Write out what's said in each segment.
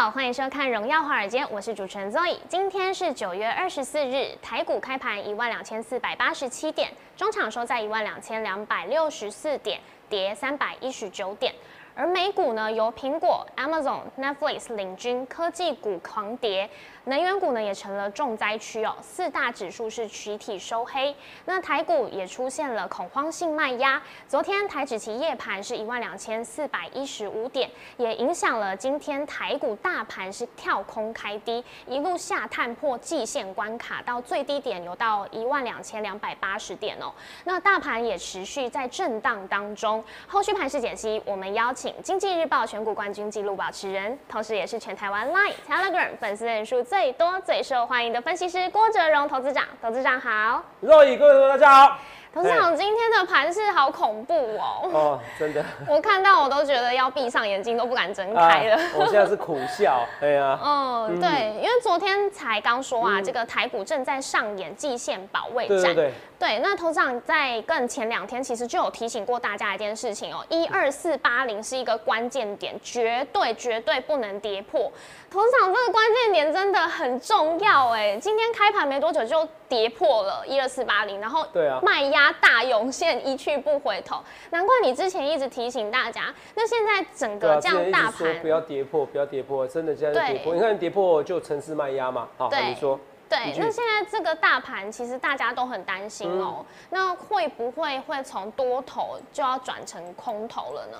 好，欢迎收看《荣耀华尔街》，我是主持人 Zoe。今天是九月二十四日，台股开盘一万两千四百八十七点，中场收在一万两千两百六十四点，跌三百一十九点。而美股呢，由苹果、Amazon、Netflix 领军，科技股狂跌。能源股呢也成了重灾区哦，四大指数是集体收黑。那台股也出现了恐慌性卖压，昨天台指期夜盘是一万两千四百一十五点，也影响了今天台股大盘是跳空开低，一路下探破季线关卡，到最低点有到一万两千两百八十点哦。那大盘也持续在震荡当中。后续盘势解析，我们邀请经济日报选股冠军纪录保持人，同时也是全台湾 Line、Telegram 粉丝人数最。最多、最受欢迎的分析师郭哲荣投资长，投资长好，若雨各位同学大家好。董事长，今天的盘势好恐怖哦！哦，真的，我看到我都觉得要闭上眼睛，都不敢睁开了。我现在是苦笑，对呀。嗯，对，因为昨天才刚说啊，这个台股正在上演季线保卫战。对对对。对，那董事长在更前两天其实就有提醒过大家一件事情哦，一二四八零是一个关键点，绝对绝对不能跌破。董事长，这个关键点真的很重要哎，今天开盘没多久就跌破了一二四八零，然后对啊，卖压。大涌现一去不回头，难怪你之前一直提醒大家。那现在整个这样大盘不要跌破，不要跌破，真的现在跌破。你看跌破就城市卖压嘛。好，你说。对，那现在这个大盘其实大家都很担心哦。那会不会会从多头就要转成空头了呢？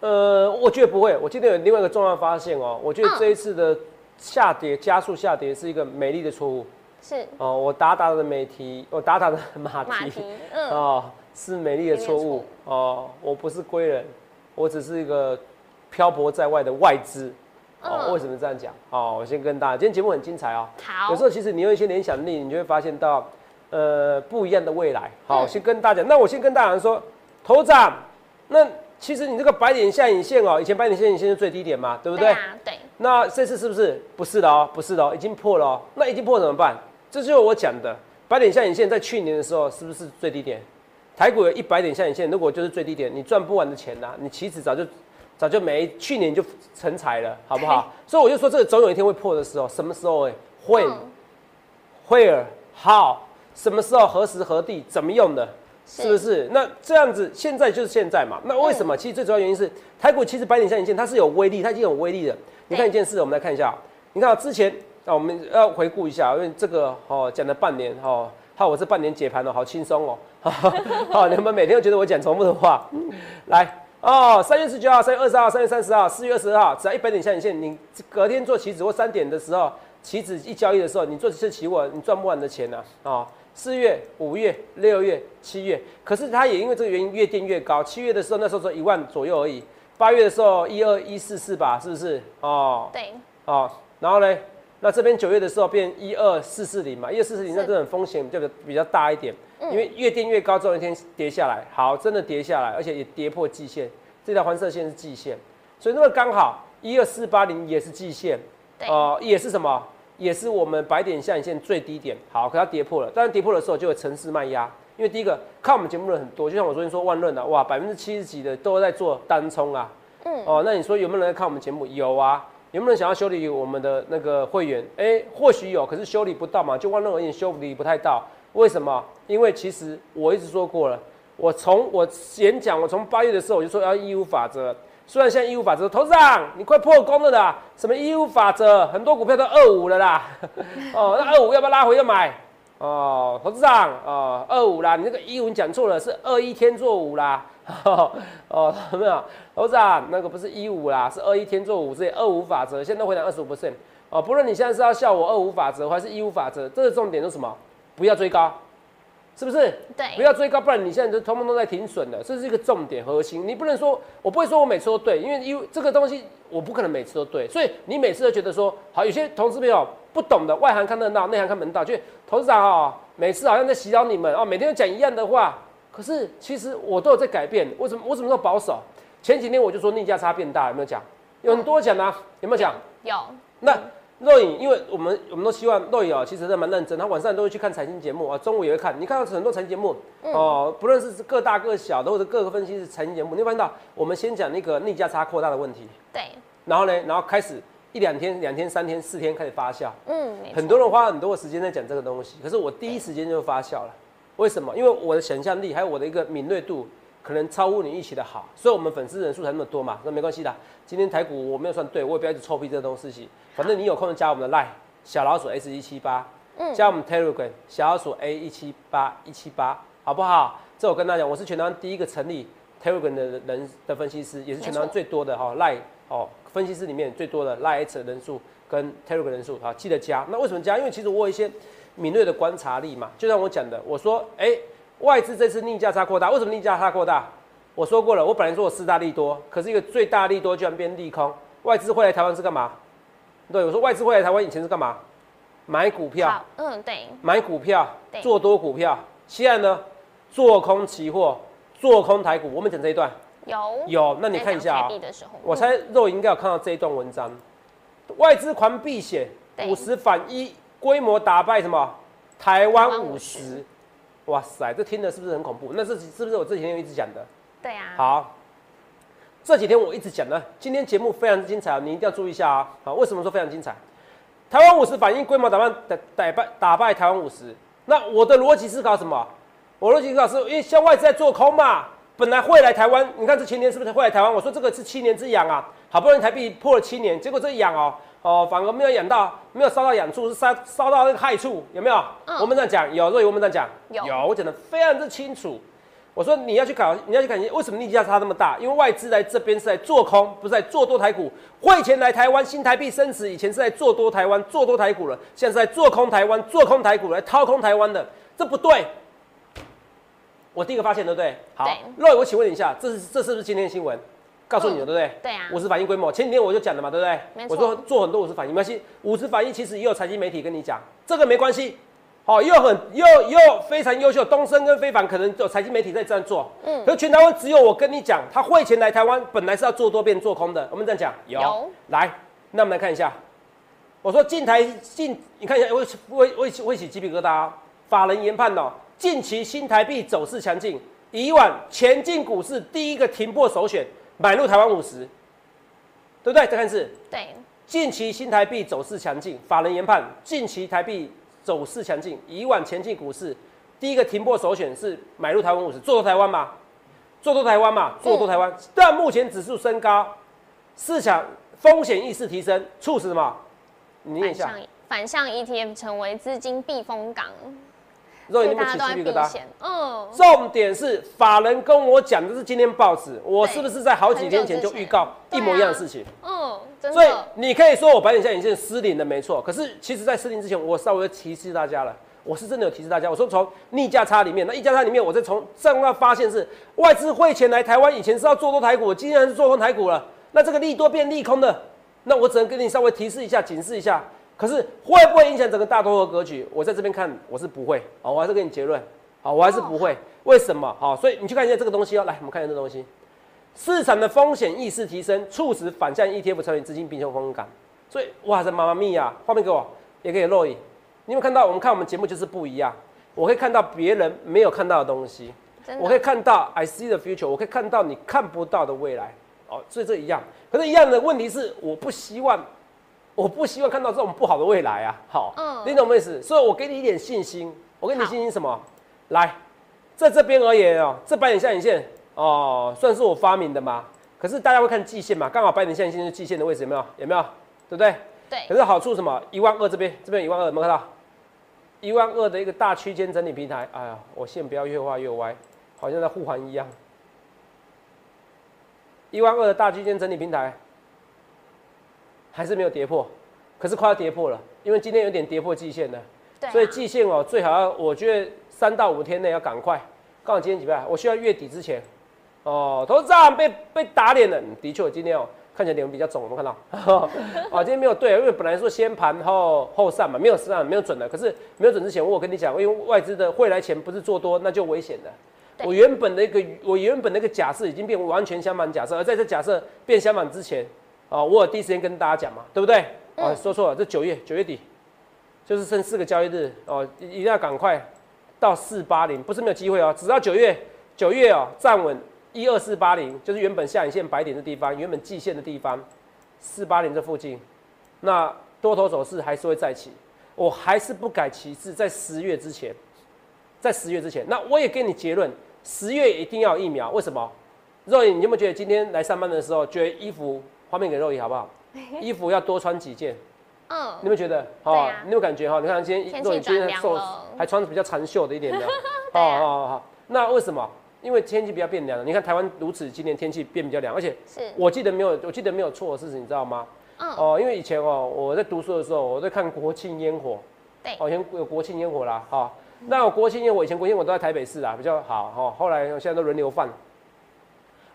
呃，我觉得不会。我今天有另外一个重要发现哦，我觉得这一次的下跌加速下跌是一个美丽的错误。是哦，我打打的美题，我打打的马蹄，嗯，哦，是美丽的错误哦，我不是归人，我只是一个漂泊在外的外资，哦，为什么这样讲？哦，我先跟大家，今天节目很精彩哦，好，有时候其实你有一些联想力，你就会发现到，呃，不一样的未来。好，先跟大家，那我先跟大家说，头涨，那其实你这个白点下影线哦，以前白点下影线是最低点嘛，对不对？对。那这次是不是？不是的哦，不是的哦，已经破了哦，那已经破怎么办？这就是我讲的，白点下影线在去年的时候是不是最低点？台股有一百点下影线，如果就是最低点，你赚不完的钱呐，你其实早就早就没，去年就成才了，好不好？所以我就说这个总有一天会破的时候，什么时候？哎，会，where how？什么时候？何时何地？怎么用的？是不是？那这样子，现在就是现在嘛。那为什么？其实最主要原因是台股其实百点下影线它是有威力，它已经有威力的。你看一件事，我们来看一下，你看之前。那我们要回顾一下，因为这个哦讲了半年哦，好，我这半年解盘哦，好轻松哦，好，你们每天都觉得我讲重复的话，来哦，三月十九号、三月二十号、三月三十号、四月二十二号，只要一百点下影线，你隔天做期指或三点的时候，期指一交易的时候，你做次期货，你赚不完的钱呢啊！四月、五月、六月、七月，可是它也因为这个原因越垫越高，七月的时候那时候说一万左右而已，八月的时候一二一四四吧，是不是？哦，对，哦，然后呢？那这边九月的时候变一二四四零嘛，一二四四零那这种风险就比较大一点，因为越跌越高，总有一天跌下来。好，真的跌下来，而且也跌破季线，这条黄色线是季线，所以那么刚好一二四八零也是季线，哦，也是什么？也是我们白点下影线最低点。好，可它跌破了，但是跌破的时候就有城市卖压，因为第一个看我们节目的人很多，就像我昨天说万润啊，哇，百分之七十几的都在做单冲啊，嗯，哦，那你说有没有人在看我们节目？有啊。有没有人想要修理我们的那个会员？哎，或许有，可是修理不到嘛，就万润而言修理不太到。为什么？因为其实我一直说过了，我从我演讲，我从八月的时候我就说要义务法则。虽然现在义务法则，投资长你快破功了啦！什么义务法则？很多股票都二五了啦。哦，那二五要不要拉回要买？哦，投资长哦，二五啦，你那个一五讲错了，是二一天做五啦。哦，有没有？投资长，那个不是一五啦，是二一天做五，这二五法则，现在回档二十五 percent 哦。不论你现在是要笑我二五法则，还是一五法则，这个重点是什么？不要追高，是不是？对，不要追高，不然你现在就通通都在停损了，这是一个重点核心。你不能说，我不会说我每次都对，因为因为这个东西我不可能每次都对，所以你每次都觉得说，好，有些同事朋友不懂的，外行看热闹，内行看门道，就投资长哦，每次好像在洗脑你们哦，每天都讲一样的话，可是其实我都有在改变，为什么？我什么时候保守？前几天我就说逆价差变大，有没有讲？有很多讲啊，有没有讲？有。那若影，因为我们我们都希望若影啊，其实是蛮认真，他晚上都会去看财经节目啊，中午也会看。你看到很多财经节目哦，不论是各大各小的或者各个分析是财经节目，你会发现到我们先讲那个逆价差扩大的问题。对。然后呢，然后开始一两天、两天、三天、四天开始发酵。嗯，很多人花很多的时间在讲这个东西，可是我第一时间就发酵了。为什么？因为我的想象力还有我的一个敏锐度，可能超乎你预期的好，所以我们粉丝人数才那么多嘛。那没关系的，今天台股我没有算对，我也不要一直臭屁这个东西。反正你有空就加我们的 line 小老鼠 S 一七八，嗯加我们 Telegram 小老鼠 A 一七八一七八，好不好？这我跟大家讲，我是全台湾第一个成立 Telegram 的人的分析师，也是全台湾最多的哈 line 哦分析师里面最多的 line X 的人数跟 Telegram 人数好，记得加。那为什么加？因为其实我有一些敏锐的观察力嘛，就像我讲的，我说，哎、外资这次逆价差扩大，为什么逆价差扩大？我说过了，我本来说我四大利多，可是一个最大利多居然变利空，外资会来台湾是干嘛？对，我说外资会来台湾以前是干嘛？买股票，好，嗯，对，买股票，做多股票。现在呢，做空期货，做空台股。我们讲这一段有有，那你看一下啊、我猜肉应该有看到这一段文章，外资狂避险，五十反一，规模打败什么？台湾五十。哇塞，这听的是不是很恐怖？那是是不是我这几天一直讲的？对啊，好，这几天我一直讲呢，今天节目非常精彩哦，你一定要注意一下啊！好，为什么说非常精彩？台湾五十反映规模打败打打败打败台湾五十，那我的逻辑思考什么？我逻辑思考是因为像外资在做空嘛，本来会来台湾，你看这前年是不是会来台湾？我说这个是七年之痒啊，好不容易台币破了七年，结果这痒哦哦，反而没有养到，没有烧到痒处，是烧烧到那个害处，有没有？嗯我们这样讲有，若有我们这样讲有我讲的非常之清楚。我说你要去考，你要去看为什么逆价差那么大？因为外资来这边是在做空，不是在做多台股。汇钱来台湾，新台币升值，以前是在做多台湾、做多台股了，现在是在做空台湾、做空台股来掏空台湾的，这不对。我第一个发现，对不对？好对，肉，我请问你一下，这是这是不是今天的新闻？告诉你的，对不对？对啊五十反应规模，前几天我就讲了嘛，对不对？我说做很多五十反应，没关系。五十反应其实也有财经媒体跟你讲，这个没关系。好，又很又又非常优秀，东升跟非凡可能有财经媒体在这样做，嗯可是全台湾只有我跟你讲，他汇钱来台湾本来是要做多变做空的，我们这样讲有有来，那我们来看一下，我说进台进，你看一下，我我我我起鸡皮疙瘩、啊。法人研判哦，近期新台币走势强劲，以往前进股市第一个停破首选，买入台湾五十，对不对？再看是对，近期新台币走势强劲，法人研判近期台币走势强劲，以往前进股市第一个停泊首选是买入台湾五十，做多台湾嘛，做多台湾嘛，做多台湾。但目前指数升高，市场风险意识提升，促使什么？你念一下反向，反向 ETF 成为资金避风港，肉眼那么所以大家都在起鸡皮疙瘩。嗯，重点是法人跟我讲的是今天报纸，我是不是在好几天前就预告一模一样的事情？嗯，所以，你可以说我白点下眼线失灵的没错，可是其实在失灵之前，我稍微提示大家了，我是真的有提示大家，我说从逆价差里面，那逆价差里面，我再从上要发现是外资汇钱来台湾，以前是要做多台股，今天是做空台股了，那这个利多变利空的，那我只能跟你稍微提示一下，警示一下。可是会不会影响整个大多头格局？我在这边看，我是不会，好，我还是给你结论，好，我还是不会。为什么？好，所以你去看一下这个东西哦，来，我们看一下这个东西。市场的风险意识提升，促使反向 ETF 成为资金避风风感。所以，哇，这妈妈咪呀！画面给我，也可以露影。你有没有看到？我们看我们节目就是不一样。我可以看到别人没有看到的东西，真我可以，看到 I see the future，我可以看到你看不到的未来。哦，所以这一样。可是，一样的问题是，我不希望，我不希望看到这种不好的未来啊。好，嗯你懂我意思？所以我给你一点信心。我给你信心什么？来，在这边而言哦，这白点下影线哦，算是我发明的嘛。可是大家会看季线嘛，刚好白点下影线是季线的位置，有没有？有没有？对不对？对可，是好处什么？一万二这边，这边一万二，有没有看到？一万二的一个大区间整理平台。哎呀，我线不要越画越歪，好像在护环一样。一万二的大区间整理平台，还是没有跌破，可是快要跌破了，因为今天有点跌破季线了。所以季线哦，最好要，我觉得三到五天内要赶快。刚好今天几倍，我需要月底之前。哦，头长被被打脸了，嗯的确，我今天哦看起来脸比较肿，有没有看到？哦，今天没有对，因为本来说先盘后后上嘛，没有上，没有准的。可是没有准之前，我有跟你讲，因为外资的汇来钱不是做多，那就危险的。对我原本的一个我原本的一个假设已经变完全相反假设，而在这假设变相反之前，哦，我有第一时间跟大家讲嘛，对不对？哦，嗯说错了，这九月九月底，就是剩四个交易日哦，一一定要赶快到四八零，不是没有机会哦，只要九月九月哦站稳一二四八零，就是原本下影线白点的地方，原本季线的地方，四八零这附近，那多头走势还是会再起，我还是不改其志，在十月之前，在十月之前，那我也给你结论，十月一定要疫苗，为什么？肉眼，你有没有觉得今天来上班的时候，觉得衣服画面给肉姨好不好？衣服要多穿几件，嗯你有没有觉得？对啊你有感觉哈？你看今天天肉眼今天瘦了，还穿比较长袖的一点的。对啊哦哦，那为什么？因为天气比较变凉了。你看台湾如此，今年天气变比较凉，而且是，我记得没有，我记得没有错的事情，你知道吗？嗯哦，因为以前哦，我在读书的时候，我在看国庆烟火。对哦，以前有国庆烟火啦，哈、那我国庆烟火以前国庆烟火都在台北市啊，比较好哈、后来现在都轮流放。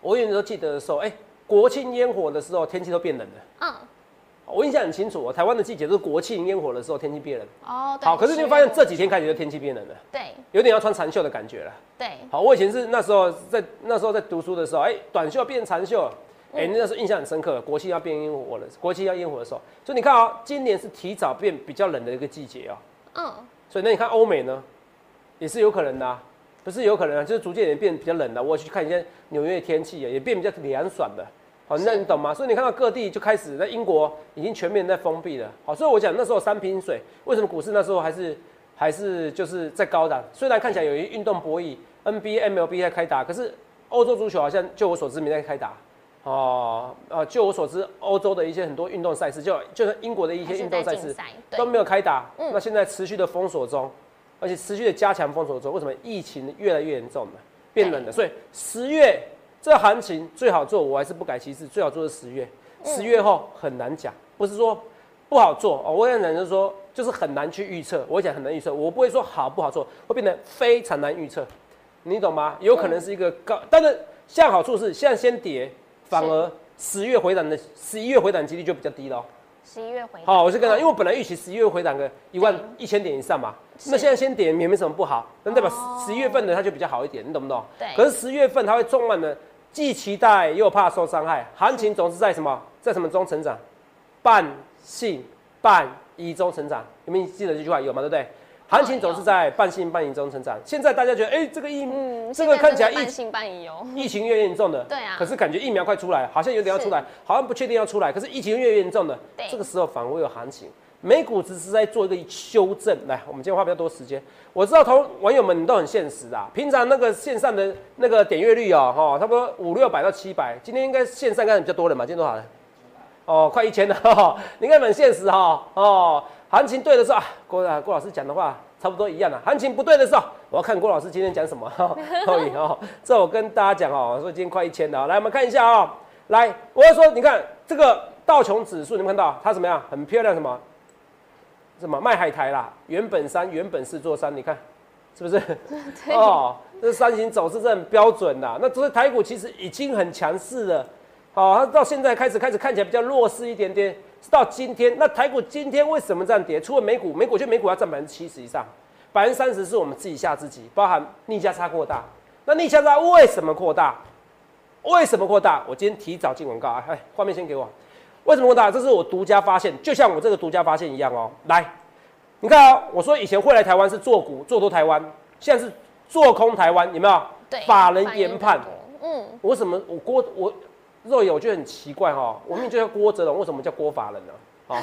我永远都记得的时候，哎、国庆烟火的时候天气都变冷了。嗯，我印象很清楚，哦，台湾的季节都是国庆烟火的时候天气变冷。哦，对好，可是你会发现这几天开始就天气变冷了，对有点要穿长袖的感觉了。对，好，我以前是那时候在那时候在读书的时候，哎、短袖变长袖，哎、那时候印象很深刻。国庆要变烟火了，国庆要烟火的时候，所以你看啊、今年是提早变比较冷的一个季节哦。嗯，所以那你看欧美呢，也是有可能的、啊，不是有可能啊，就是逐渐也变比较冷了、我去看一些纽约的天气啊，也变比较凉爽的。好，那你懂吗？所以你看到各地就开始在英国已经全面在封闭了。好，所以我讲那时候三瓶水，为什么股市那时候还是还是就是在高档？虽然看起来有一运动博弈，NBA、MLB 在开打，可是欧洲足球好像就我所知没在开打。哦，呃，就我所知，欧洲的一些很多运动赛事，就就是英国的一些运动赛事，都没有开打，嗯那现在持续的封锁中，而且持续的加强封锁之后，为什么疫情越来越严重了，变冷了？所以十月这行情最好做，我还是不改其志，最好做是十月，嗯十月后很难讲，不是说不好做哦，我也讲就是说就是很难去预测，我讲很难预测，我不会说好不好做，会变得非常难预测，你懂吗？有可能是一个高，但是现在好处是现在先跌，反而十月回档的十一月回档几率就比较低了哦。十一月回好，我是跟他，因为为我本来预期十一月回档个一万一千点以上嘛，那现在先点也没什么不好，那代表哦十一月份的它就比较好一点，你懂不懂？对可是十月份它会充满了既期待又怕受伤害，行情总是在什么在什么中成长，半信半疑中成长，有没有记得这句话？有吗？对不对？行情总是在半信半疑中成长。现在大家觉得，哎、这个疫，嗯，这个看起来半信半疑哦，疫情越严重的，对啊可是感觉疫苗快出来，好像有点要出来，好像不确定要出来，可是疫情越严重的对，这个时候反而会有行情。美股只是在做一个修正。来，我们今天花比较多时间。我知道同网友们你都很现实啊，平常那个线上的那个点阅率哦，哈，差不多五六百到七百，今天应该线上应该比较多人嘛，今天多少人？哦，快一千了，哈，你看很现实哈，哦，行情对的时候，啊郭啊郭老师讲的话差不多一样了，行情不对的时候，我要看郭老师今天讲什么，哈，可以哦，这我跟大家讲哦，说今天快一千了，来我们看一下啊、来，我要说，你看这个道琼指数，你们看到它怎么样？很漂亮，什么？什么卖海苔啦？原本山，原本是座山，你看是不是？哦，这山形走势是很标准的。那这个台股其实已经很强势了，哦，它到现在开始开始看起来比较弱势一点点。是到今天，那台股今天为什么这样跌？除了美股，美股就美股要占百分之七十以上，百分之三十是我们自己吓自己，包含逆价差扩大。那逆价差为什么扩大？为什么扩大？我今天提早进广告啊！哎，画面先给我。为什么扩大？这是我独家发现，就像我这个独家发现一样哦。来，你看哦，我说以前会来台湾是做股做多台湾，现在是做空台湾，有没有？对，法人研判嗯，我什么我郭我肉眼我觉得很奇怪哈、哦，我明明就叫郭哲龙，为什么叫郭法人呢？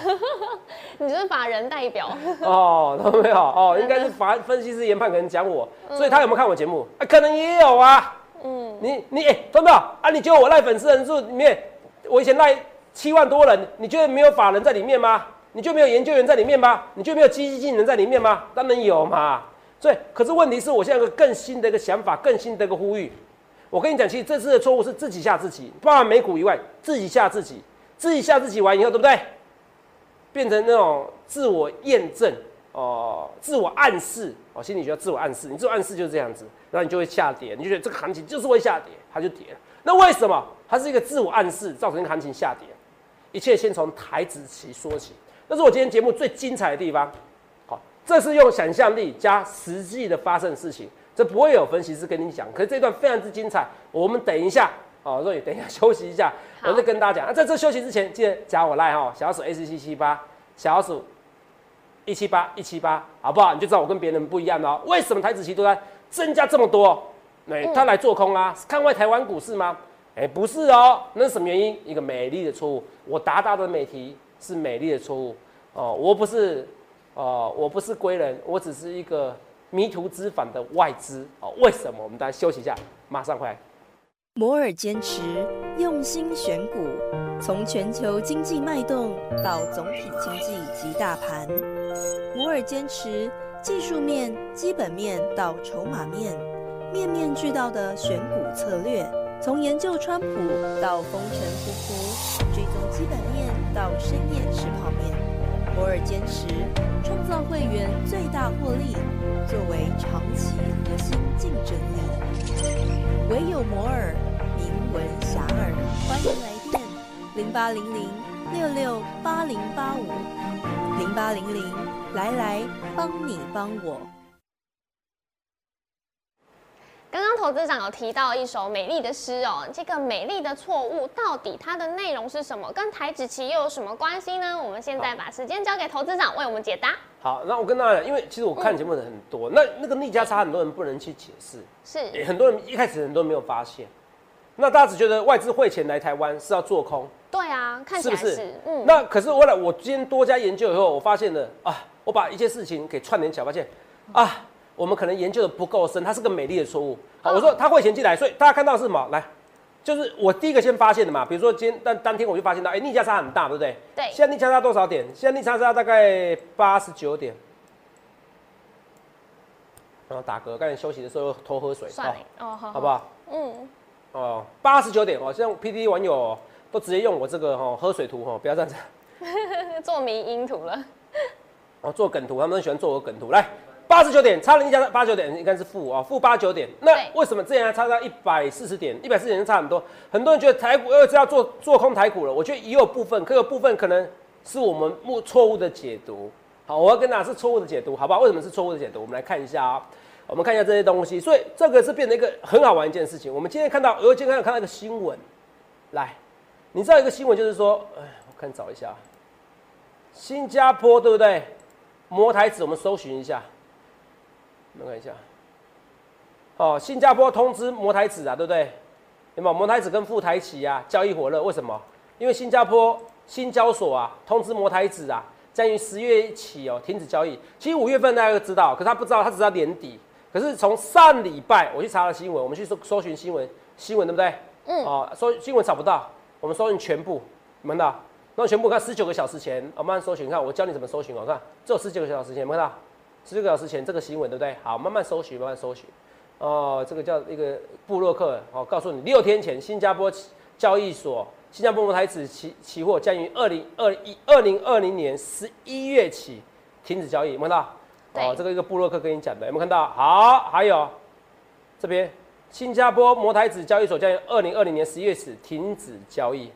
你就是法人代表，哦，懂没有？哦，应该是法分析师研判可能讲我，所以他有没有看我节目？啊，可能也有啊。嗯，你你哎，懂没有？啊，你觉得我赖粉丝人数里面，我以前赖七万多人，你觉得没有法人在里面吗？你就没有研究员在里面吗？你就没有基金人在里面吗？当然有嘛。所以，可是问题是我现在有个更新的一个想法，更新的一个呼吁。我跟你讲，其实这次的错误是自己吓自己，包含美股以外，自己吓自己，自己吓自己完以后，对不对？变成那种自我验证哦、自我暗示哦，心理学叫自我暗示，你自我暗示就是这样子，然后你就会下跌，你就觉得这个行情就是会下跌，它就跌。那为什么？它是一个自我暗示造成一个行情下跌，一切先从台子期说起，这是我今天节目最精彩的地方。好，这是用想象力加实际的发生事情，这不会有分析师跟你讲，可是这段非常之精彩。我们等一下哦，若雨等一下休息一下，我再跟大家讲。那、在这休息之前，记得加我赖哈，小鼠 A C 七七八，小鼠一七八一七八，好不好？你就知道我跟别人不一样了、哦。为什么台子期都在增加这么多？哎、他来做空啊？是看坏台湾股市吗？哎、不是哦，那是什么原因？一个美丽的错误。我达达的美题是美丽的错误哦，我不是哦，我不是归人，我只是一个迷途知返的外资哦。为什么？我们大家休息一下，马上回来。摩尔坚持用心选股，从全球经济脉动到总体经济及大盘，摩尔坚持技术面、基本面到筹码面，面面俱到的选股策略。从研究川普到风尘仆仆，追踪基本面到深夜吃泡面，摩尔坚持创造会员最大获利，作为长期核心竞争力。唯有摩尔名闻遐迩，欢迎来电零八零零六六八零八五零八零零来来帮你帮我。刚刚投资长有提到一首美丽的诗哦，这个美丽的错误到底它的内容是什么？跟台子期又有什么关系呢？我们现在把时间交给投资长为我们解答。好，那我跟大家讲，因为其实我看节目的很多，那那个逆价差很多人不能去解释，是很多人一开始很多人没有发现，那大家只觉得外资汇钱来台湾是要做空，对啊，看起来是不是，是？嗯，那可是后来我今天多加研究以后，我发现了啊，我把一些事情给串联起来，发现啊，我们可能研究的不够深，它是个美丽的错误。好，哦我说它会前进来，所以大家看到是什么？来，就是我第一个先发现的嘛。比如说今天当当天我就发现到，哎、逆价差很大，对不对？对现在逆价差多少点？现在逆价差大概八十九点。然后打嗝，刚才休息的时候偷喝水，算了，哦，好，好不？好？嗯，哦，八十九点哦，像 P D 网友哦都直接用我这个哈、喝水图哈、不要这样子。做迷音图了，哦，做梗图，他们很喜欢做我梗图。来，八十九点，差了一家八十九点，应该是负啊，负八九点。那为什么之前还差到一百四十点？一百四十点就差很多。很多人觉得台股又是要做做空台股了，我觉得也有部分，可有部分可能是我们误错误的解读。好，我要跟大家是错误的解读，好不好？为什么是错误的解读？我们来看一下啊、我们看一下这些东西。所以这个是变成一个很好玩一件事情。我们今天看到，我今天看到一个新闻，来，你知道一个新闻就是说，哎，我看找一下。新加坡对不对？摩台子我们搜寻一下，我们看一下。哦，新加坡通知摩台子啊，对不对？有没有摩台子跟富台企啊交易火热？为什么？因为新加坡新交所啊通知摩台子啊，将于十月起哦停止交易。其实五月份大家都知道，可是他不知道，他只知道年底。可是从上礼拜我去查了新闻，我们去搜搜寻新闻，新闻对不对？嗯哦，搜新闻找不到，我们搜寻全部，有没有看到？那全部看十九个小时前，我慢慢搜寻，看我教你怎么搜寻哦。看，只有十九个小时前，有没有看到？十九个小时前这个新闻对不对？好，慢慢搜寻，慢慢搜寻。哦，这个叫一个布洛克哦，告诉你六天前新加坡交易所新加坡摩台子期期货将于二零二一二零二零年十一月起停止交易，有没有看到？哦，这个一个布洛克跟你讲的，有没有看到？好，还有这边新加坡摩台子交易所将于二零二零年十一月起停止交易。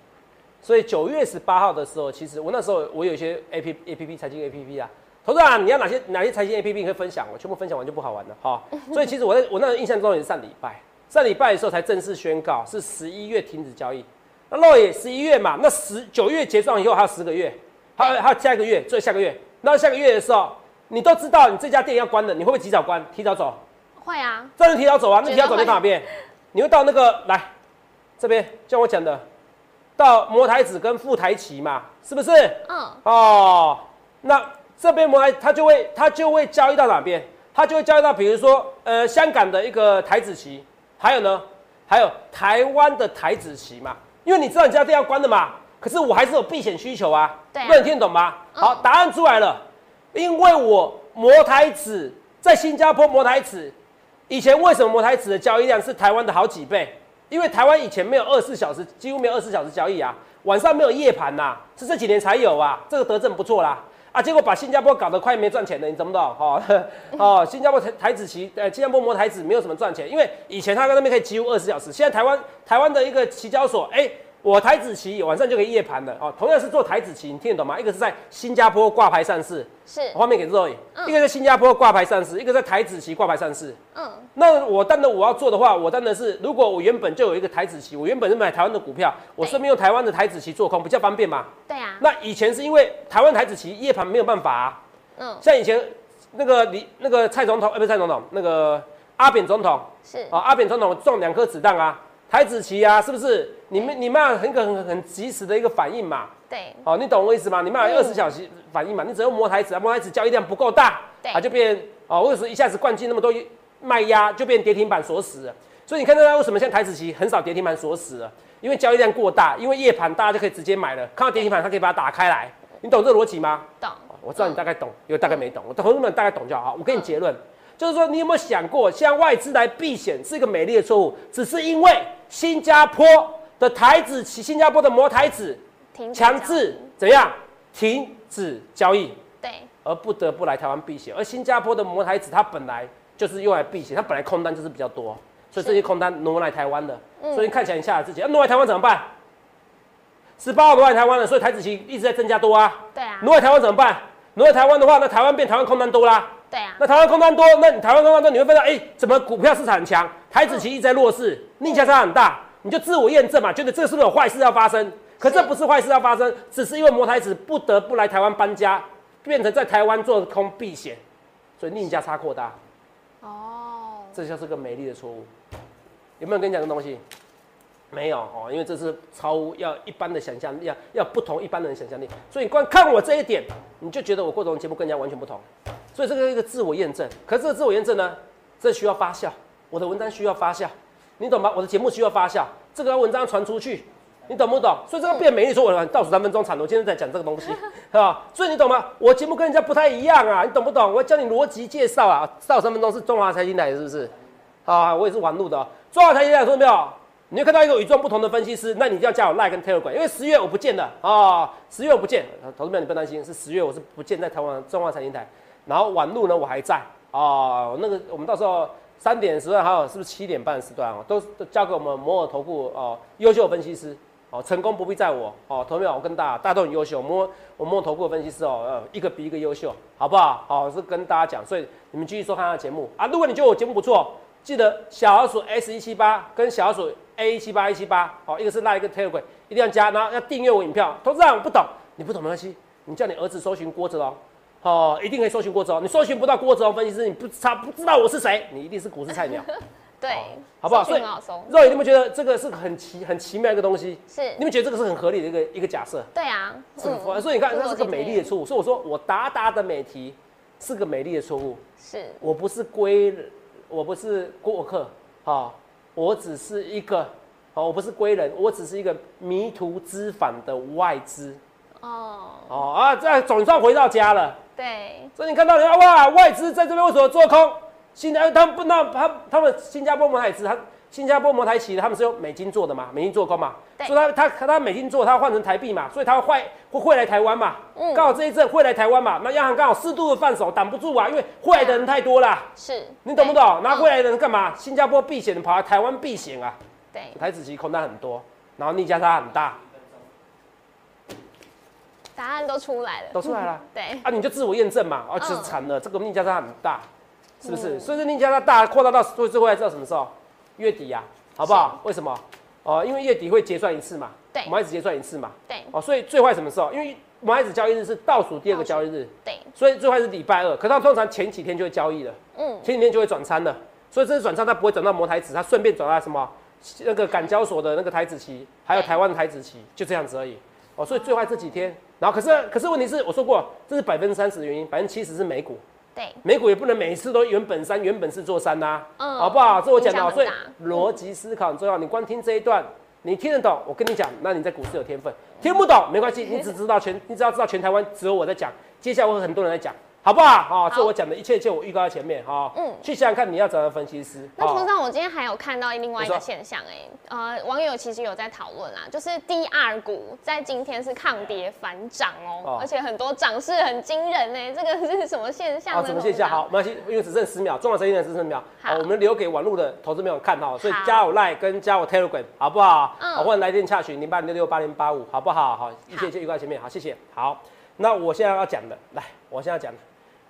所以九月十八号的时候，其实我那时候我有一些 A P A P P 财经 A P P 啊，投资啊，你要哪些哪些财经 A P P 可以分享？我全部分享完就不好玩了哈。所以其实我在我那个印象中也是上礼拜，上礼拜的时候才正式宣告是十一月停止交易。那落也十一月嘛，那十九月结算以后还有十个月，还有还有下一个月，最下个月。那下个月的时候，你都知道你这家店要关了，你会不会及早关？提早走？会啊，这人提早走啊，那提早走会你到哪边？你会到那个来这边，像我讲的，到摩台子跟富台旗嘛，是不是？嗯，哦，那这边摩台它就会它就会交易到哪边？它就会交易到比如说呃香港的一个台子旗，还有呢，还有台湾的台子旗嘛，因为你知道你家店要关的嘛，可是我还是有避险需求啊，对啊不能听得懂吗？嗯好，答案出来了，因为我摩台子在新加坡摩台子。以前为什么摩台子的交易量是台湾的好几倍？因为台湾以前没有二十四小时，几乎没有二十四小时交易啊，晚上没有夜盘呐、是这几年才有啊，这个德政不错啦。啊，结果把新加坡搞得快没赚钱了，你懂不懂？哦，哦，新加坡台台子棋，呃，新加坡摩台子没有什么赚钱，因为以前他在那边可以几乎二十小时，现在台湾台湾的一个期交所，哎、我台子期晚上就可以夜盘了哦，同样是做台子期，你听得懂吗？一个是在新加坡挂牌上市，是，画面给 Zoe，、嗯。一个在新加坡挂牌上市，一个在台子期挂牌上市。嗯，那我当然我要做的话，我当然是如果我原本就有一个台子期，我原本是买台湾的股票，我顺便用台湾的台子期做空，比较方便嘛。对啊，那以前是因为台湾台子期夜盘没有办法、啊，嗯，像以前那个李那个蔡总统，呃不是蔡总统，那个阿扁总统。是，啊，阿扁总统中两颗子弹啊，台子棋啊，是不是？你们你们要很很很及时的一个反应嘛。对，哦，你懂我意思吗？你们要二十小时反应嘛，你只要磨台子啊，磨台子交易量不够大，对它就变哦，为什么一下子灌进那么多卖压，就变跌停板锁死了？所以你看到它为什么现在台子棋很少跌停板锁死了？因为交易量过大，因为夜盘大家就可以直接买了，看到跌停板它可以把它打开来，你懂这个逻辑吗？懂，我知道你大概懂，有大概没懂，我同志们大概懂就好。我给你结论，就是说你有没有想过，向外资来避险是一个美丽的错误，只是因为新加坡的台子期，新加坡的摩台子停强制怎样停止交易，对，而不得不来台湾避险。而新加坡的摩台子它本来就是用来避险，它本来空单就是比较多，所以这些空单挪来台湾的，所以看起来你下来自己，那挪来台湾怎么办？十八号挪来台湾了，所以台子期一直在增加多啊。对啊，挪来台湾怎么办？挪来台湾的话，那台湾变台湾空单多啦。对啊，那台湾空单多，那你台湾空单多，你会发现，哎、怎么股票市场很强，台子期一直在弱势，逆价差很大，你就自我验证嘛，觉得这个是不是有坏事要发生？可这不是坏事要发生，只是因为摩台子不得不来台湾搬家，变成在台湾做空避险，所以逆价差扩大，哦，这就是个美丽的错误。有没有跟你讲这个东西？没有哦，因为这是超要一般的想象力，要要不同一般人的想象力。所以你光看我这一点，你就觉得我过种节目跟人家完全不同。所以这个一个自我验证，可是这个自我验证呢，这需要发酵。我的文章需要发酵，你懂吗？我的节目需要发酵，这个文章传出去，你懂不懂？所以这个变美丽说，我倒数三分钟产，我今天在讲这个东西，是吧？所以你懂吗？我节目跟人家不太一样啊，你懂不懂？我要教你逻辑介绍啊，倒数三分钟是中华财经台是不是？啊，我也是玩路的、中华财经台说到没有？你会看到一个与众不同的分析师，那你就要加我 like 跟 Telegram，因为十月我不见了啊，十月我不见，投资朋友你不要担心，是十月我是不见在台湾中华财经台，然后晚路呢我还在啊，那个我们到时候三点时段还有是不是七点半时段哦，都都交给我们摩尔投顾哦优秀分析师哦，成功不必在我哦，投票我跟大大家都很优秀，摩我摩尔投顾的分析师哦，呃一个比一个优秀，好不好？好是跟大家讲，所以你们继续收看他的节目啊，如果你觉得我节目不错。记得小老鼠 S 一七八跟小老鼠 A 一七八一七八，好，一个是 Line 一个 Telegram，一定要加，然后要订阅我影票。投资长不懂，你不懂没关系，你叫你儿子搜寻郭子龙，哦，一定可以搜寻郭子龙。你搜寻不到郭子龙分析师，你不他不知道我是谁，你一定是股市菜鸟，对，好不好？搜所以肉眼你们觉得这个是很奇很奇妙一个东西？是你，们觉得这个是很合理的一个一个假设？对啊，是不是？所以你看，这它是个美丽的错误。所以我说我达达的美题是个美丽的错误。是，我不是归人，我不是过客，哈，我只是一个，哦，我不是归人，我只是一个迷途知返的外资，哦，哦啊，这总算回到家了。对，所以你看到人家哇，外资在这边为什么做空？新加他们不那他他们新加坡摩台资，他新加坡摩台旗的他们是用美金做的嘛，美金做工嘛，所以他他他美金做，他换成台币嘛，所以他会会会来台湾嘛，嗯。刚好这一阵会来台湾嘛，那央行刚好适度的放手，挡不住啊，因为会来的人太多啦。是，你懂不懂？对。然后会来的人干嘛？新加坡避险跑来台湾避险啊，对，台子旗空单很多，然后逆价差很大，答案都出来了，都出来了。对，啊，你就自我验证嘛，啊，嗯就是惨了，这个逆价差很大，是不是？嗯。所以这逆价差大，扩大到最最后知道什么时候？月底呀、好不好？为什么？哦，因为月底会结算一次嘛，对。我们还只结算一次嘛，对，哦，所以最坏什么时候？因为我们还只交易日是倒数第二个交易日，对，所以最坏是礼拜二，可它通常前几天就会交易了。嗯，前几天就会转仓了，所以这次转仓它不会转到摩台子，它顺便转到什么那个港交所的那个台子期，还有台湾的台子期，就这样子而已。哦，所以最坏这几天，然后可是可是问题是我说过，这是百分之三十的原因，百分之七十是美股，对，美股也不能每一次都原本山原本是做山呐、嗯好不好？这我讲的哦，所以逻辑思考很重要。你光听这一段，你听得懂，我跟你讲，那你在股市有天分；听不懂没关系，你只知道全，你只要知道全台湾只有我在讲，接下来会有很多人在讲，好不好？啊，这我讲的一切一切我预告在前面哈。嗯嗯，去想想看你要找的分析师。哦那通常我今天还有看到另外一个现象、哎，呃，网友其实有在讨论啊，就是第二股在今天是抗跌反涨哦，哦而且很多涨势很惊人哎、这个是什么现象啊，呢？什么现象？好，没关系，因为只剩十秒，重要时间只剩十秒，好好，我们留给网络的投资朋友看哈，所以加我 Line 跟加我 Telegram 好不好？嗯好，或者来电洽询零八零六六八零八五，好不好？好，一切一切预告在前面，好，谢谢。好，那我现在要讲的，来，我现在要讲的，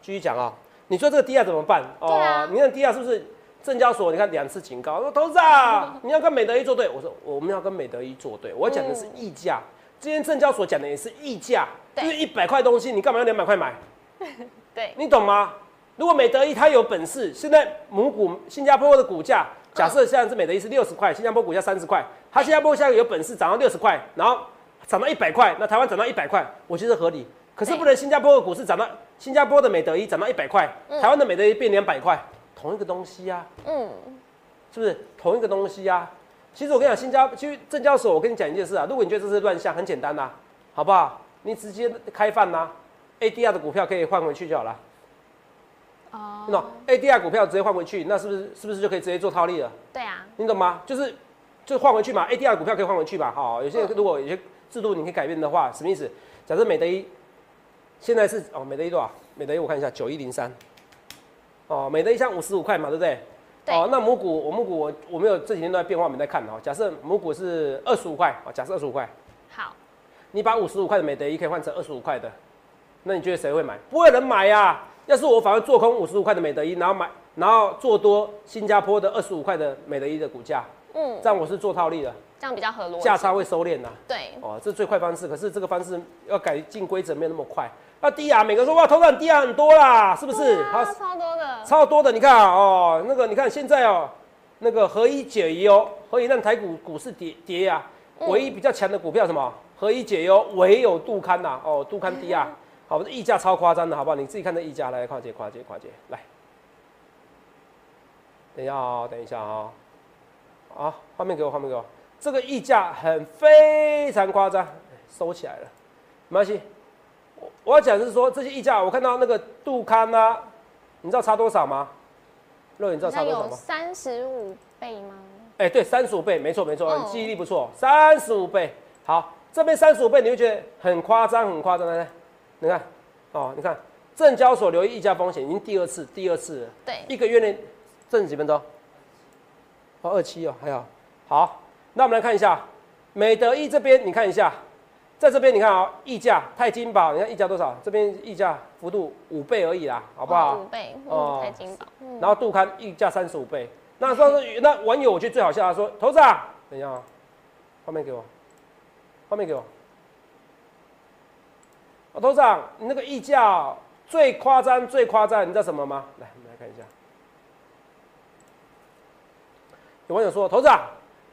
继续讲啊、你说这个低压怎么办？哦、你看低压是不是证交所？你看两次警告，说投资啊，你要跟美德一作对。我说我们要跟美德一作对，我讲的是溢价。今天证交所讲的也是溢价，就是一百块东西，你干嘛要两百块买？对，你懂吗？如果美德一它有本事，现在母股新加坡的股价假设现在是美德一是六十块，新加坡股价三十块，它新加坡现在有本事涨到六十块，然后涨到一百块，那台湾涨到一百块，我觉得合理。可是不能新加坡的股市涨到新加坡的美德一涨到一百块，台湾的美德一变两百块，同一个东西呀、嗯，是不是？同一个东西呀、其实我跟你讲，新加其实证交所，我跟你讲一件事啊，如果你觉得这是乱象，很简单呐、好不好？你直接开放呐、ADR 的股票可以换回去就好了。哦，那 ADR 股票直接换回去，那是不是是不是就可以直接做套利了？对啊，你懂吗？就是就换回去嘛，ADR 股票可以换回去吧？好，有些嗯。如果有些制度你可以改变的话，什么意思？假设美德一现在是哦，美的一多少？美的一我看一下，九一零三。哦，美的一像五十五块嘛，对不对？对哦，那母股我母股我我没有这几天都在变化，我们在看哦。假设母股是二十五块，哦，假设二十五块，好，你把五十五块的美德一可以换成二十五块的，那你觉得谁会买？不会有人买呀、要是我反而做空五十五块的美德一，然后买，然后做多新加坡的二十五块的美德一的股价，嗯，这样我是做套利的，这样比较合逻辑。价差会收敛呐、对，哦，这是最快方式，可是这个方式要改进规则没有那么快。那低压，每个人说哇，头涨低压很多啦，是不是？啊好，超多的，超多的，你看啊，哦，那个你看现在哦，那个合一解忧，合一让台股股市跌跌呀、嗯唯一比较强的股票什么？合一解忧，唯有杜康呐、哦，杜康低啊，好，这溢价超夸张的，好不好？你自己看这溢价，来，跨界，跨界，跨界，来，等一下哦，等一下哦，好，画面给我，画面给我，这个溢价很非常夸张，收起来了，没关系。我我要讲的是说这些溢价，我看到那个杜康啊，你知道差多少吗？肉，你知道差多少吗？三十五倍吗？哎、对，三十五倍，没错没错，记忆力不错，三十五倍。好，这边三十五倍，你会觉得很夸张，很夸张，来来，你看，哦，你看，证交所留意溢价风险已经第二次，第二次了，对，一个月内挣几分钟？哦，二七哦，还好。好，那我们来看一下美德一这边，你看一下，在这边你看啊、溢价钛金宝，你看溢价多少？这边溢价幅度五倍而已啦，好不好？哦五倍，哦金宝，嗯，然后杜康溢价三十五倍。那上次那网友我觉得最好笑，他说：“头子啊，等一下啊，画面给我，画面给我。哦，头长，你那个溢价哦最夸张，最夸张，你知道什么吗？来，我们来看一下。有网友说，头长，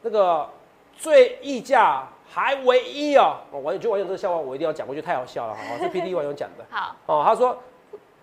那个最溢价还唯一哦，哦网友就网友这个笑话我一定要讲，我觉得太好笑了，好，是 P D 网友讲的。好，哦，他说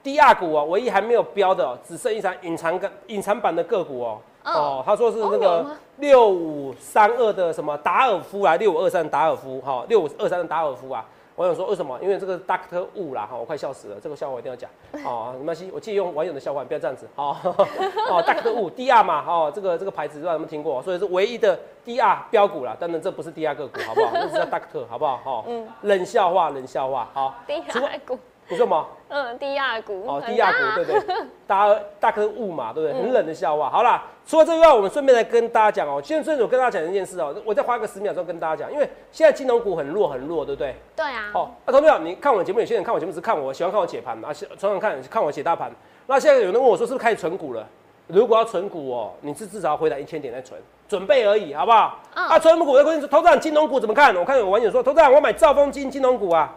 低亚股啊，唯一还没有标的、哦，只剩一张隐藏个隐藏版的个股哦。嗯哦，他说是那个六五三二的什么达尔夫啊，六五二三达尔夫，哈、六五二三的达尔夫啊。网友说为什么？因为这个 Doctor Wu 啦，哈，我快笑死了，这个笑话我一定要讲。哦，没关系，我借用网友的笑话，不要这样子。哦，哦，Doctor Wu DR 嘛，哦，这个这个牌子不知道有没有听过，所以是唯一的 DR 标股啦。当然这不是 DR 个股，好不好？这是叫 Doctor，好不好？哈、嗯冷笑话，冷笑话，好。低除了压股，你说什么？嗯，低压股，哦，很低压股，大对不对？大大颗雾嘛，对不对？嗯很冷的笑话。好啦，除了这个以外，我们顺便来跟大家讲哦。现在顺便我跟大家讲一件事哦，我再花个十秒钟跟大家讲，因为现在金融股很弱很弱，对不对？对啊，哦，那同学们，你看我的节目，有些人看我节目是看我喜欢看我解盘啊，喜常常看看我解大盘。那现在有人问我说，是不是开始存股了？如果要存股哦，你是至少要回来一千点再存，准备而已，好不好？嗯啊，存股的关键是头长金融股怎么看？我看有网友说，头长我买兆丰金金融股啊，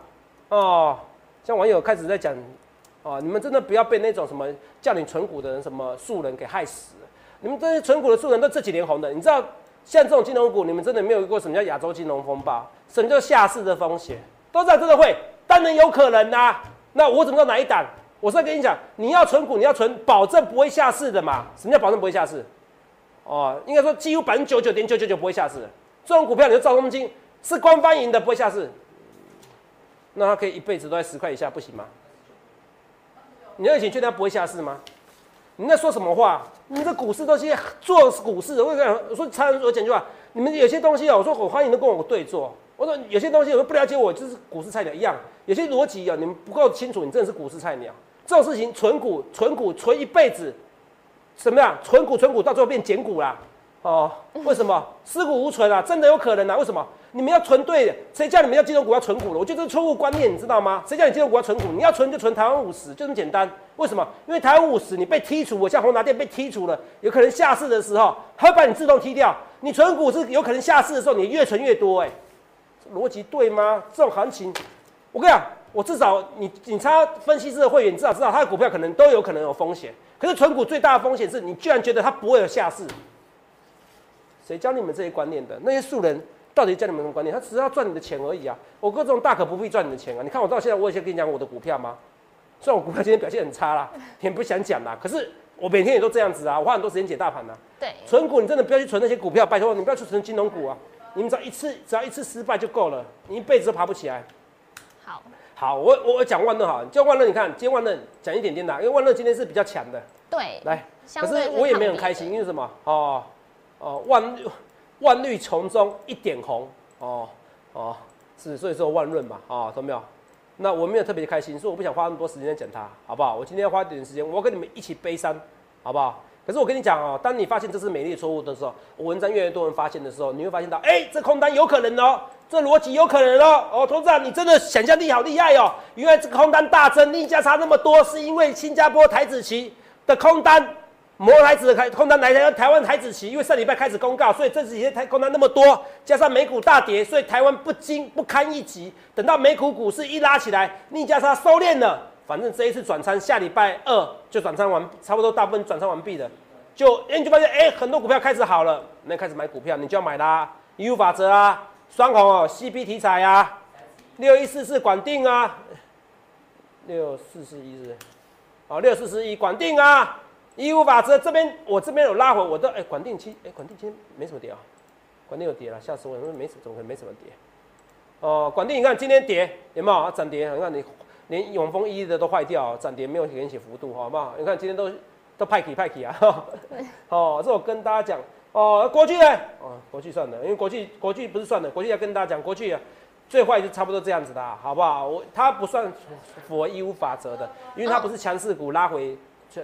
哦，像网友开始在讲，哦，你们真的不要被那种什么叫你存股的人什么素人给害死。你们这些存股的素人都这几年红的，你知道像这种金融股，你们真的没有遇过什么叫亚洲金融风暴，什么叫下市的风险，都知道真的会，当然有可能呐、那我怎么知道哪一档？我是在跟你讲，你要存股，你要存保证不会下市的嘛。什么叫保证不会下市？哦，应该说几乎百分之九九点九九九不会下市。这种股票你就兆丰金是官方赢的，不会下市。那它可以一辈子都在十块以下，不行吗？你要以前确定它不会下市吗？你在说什么话？你这股市都是做股市的，我跟你讲，我说常我讲句话，你们有些东西啊，我说我欢迎都跟我对做。我说有些东西我不了解我，就是股市菜鸟一样。有些逻辑啊，你们不够清楚，你真的是股市菜鸟。这种事情存股存股存一辈子，怎么样？存股存股到最后变减股啦。哦，为什么？尸骨无存啊，真的有可能啊？为什么？你们要存对的，谁叫你们要金融股要存股了？我觉得这是错误观念，你知道吗？谁叫你金融股要存股？你要存就存台湾五十，就这么简单。为什么？因为台湾五十你被剔除，我像宏达电被剔除了，有可能下市的时候，它会把你自动踢掉。你存股是有可能下市的时候，你越存越多、哎，逻辑对吗？这种行情，我跟你讲，我至少你你参加分析师的会员，你至少知道他的股票可能都有可能有风险。可是存股最大的风险是你居然觉得它不会有下市，谁教你们这些观念的？那些素人到底教你们什么观念？他只是要赚你的钱而已啊！我哥这种大可不必赚你的钱啊！你看我到现在，我以前跟你讲我的股票吗？虽然我股票今天表现很差啦，也不想讲啦，可是我每天也都这样子啊，我花很多时间解大盘啊。对，存股你真的不要去存那些股票，拜托你不要去存金融股啊！你们只要一次只要一次失败就够了，你一辈子都爬不起来。好，好，我我我讲万乐好，就万乐，你看今天万乐讲一点点的，因为万乐今天是比较强的，对，来，可是我也没很开心，因为什么？哦哦，万绿万绿丛中一点红，哦哦，是，所以说万润嘛，啊，懂没有？那我没有特别开心，所以我不想花那么多时间在讲它，好不好？我今天要花一点时间，我要跟你们一起悲伤，好不好？可是我跟你讲哦，当你发现这是美丽的错误的时候，我文章越来越多人发现的时候，你会发现到，哎、这空单有可能哦，这逻辑有可能哦，哦，董事长你真的想象力好厉害哦，原来这个空单大增，逆价差那么多，是因为新加坡台子期的空单。摩台子的开空单来台台湾台子期，因为上礼拜开始公告，所以这几天台空单那么多，加上美股大跌，所以台湾不经不堪一击。等到美股股市一拉起来，逆加差收敛了，反正这一次转仓下礼拜二就转仓完，差不多大部分转仓完毕了，就哎、你就发现哎、很多股票开始好了，那开始买股票你就要买啦，一物法则啊，双红哦，CP 题材啊，六一四四管定啊，六四四一是，哦六四四一管定啊。义务法则这边，我这边有拉回，我的哎、管定期哎、管定期没什么跌啊，管定有跌了，吓死我了，没什怎么可能没什么跌？哦、管定你看今天跌有没有啊？涨跌，你看你连永丰一的都坏掉，涨跌没有给你写幅度，好不好？你看今天都都派起派起啊，哦，这我跟大家讲哦，国巨呢？哦，国巨算了，因为国巨国巨不是算的，国巨要跟大家讲，国巨啊。最坏就差不多这样子的、好不好？我它不算符合义务法则的，因为它不是强势股拉回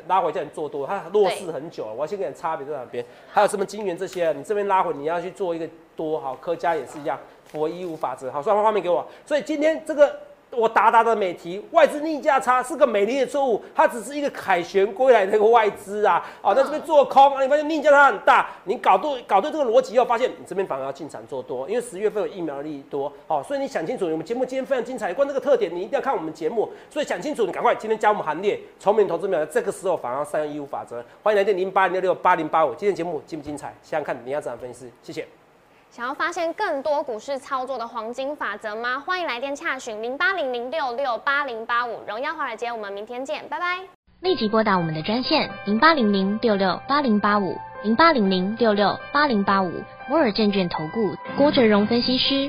拉回叫你做多，它弱势很久了。我要先跟你差别在哪边？还有什么金元这些，你这边拉回你要去做一个多好，科家也是一样，我一无法则。好，算画面给我。所以今天这个我达达的美题外资逆价差是个美丽的错误，它只是一个凯旋归来的一个外资啊，哦，在这边做空，啊，你发现逆价差很大，你搞对搞对这个逻辑以后，发现你这边反而要进场做多，因为十月份有疫苗的利多，哦，所以你想清楚，我们节目今天非常精彩，关于这个特点你一定要看我们节目，所以想清楚，你赶快今天加入我们行列，聪明投资秒，这个时候反而要善用义务法则，欢迎来电零八零六六八零八五，今天节目精不精彩？想想看你要怎样分析，谢谢。想要发现更多股市操作的黄金法则吗？欢迎来电洽询零八零零六六八零八五，荣耀华尔街，我们明天见，拜拜。立即拨打我们的专线零八零零六六八零八五零八零零六六八零八五摩尔证券投顾郭哲荣分析师。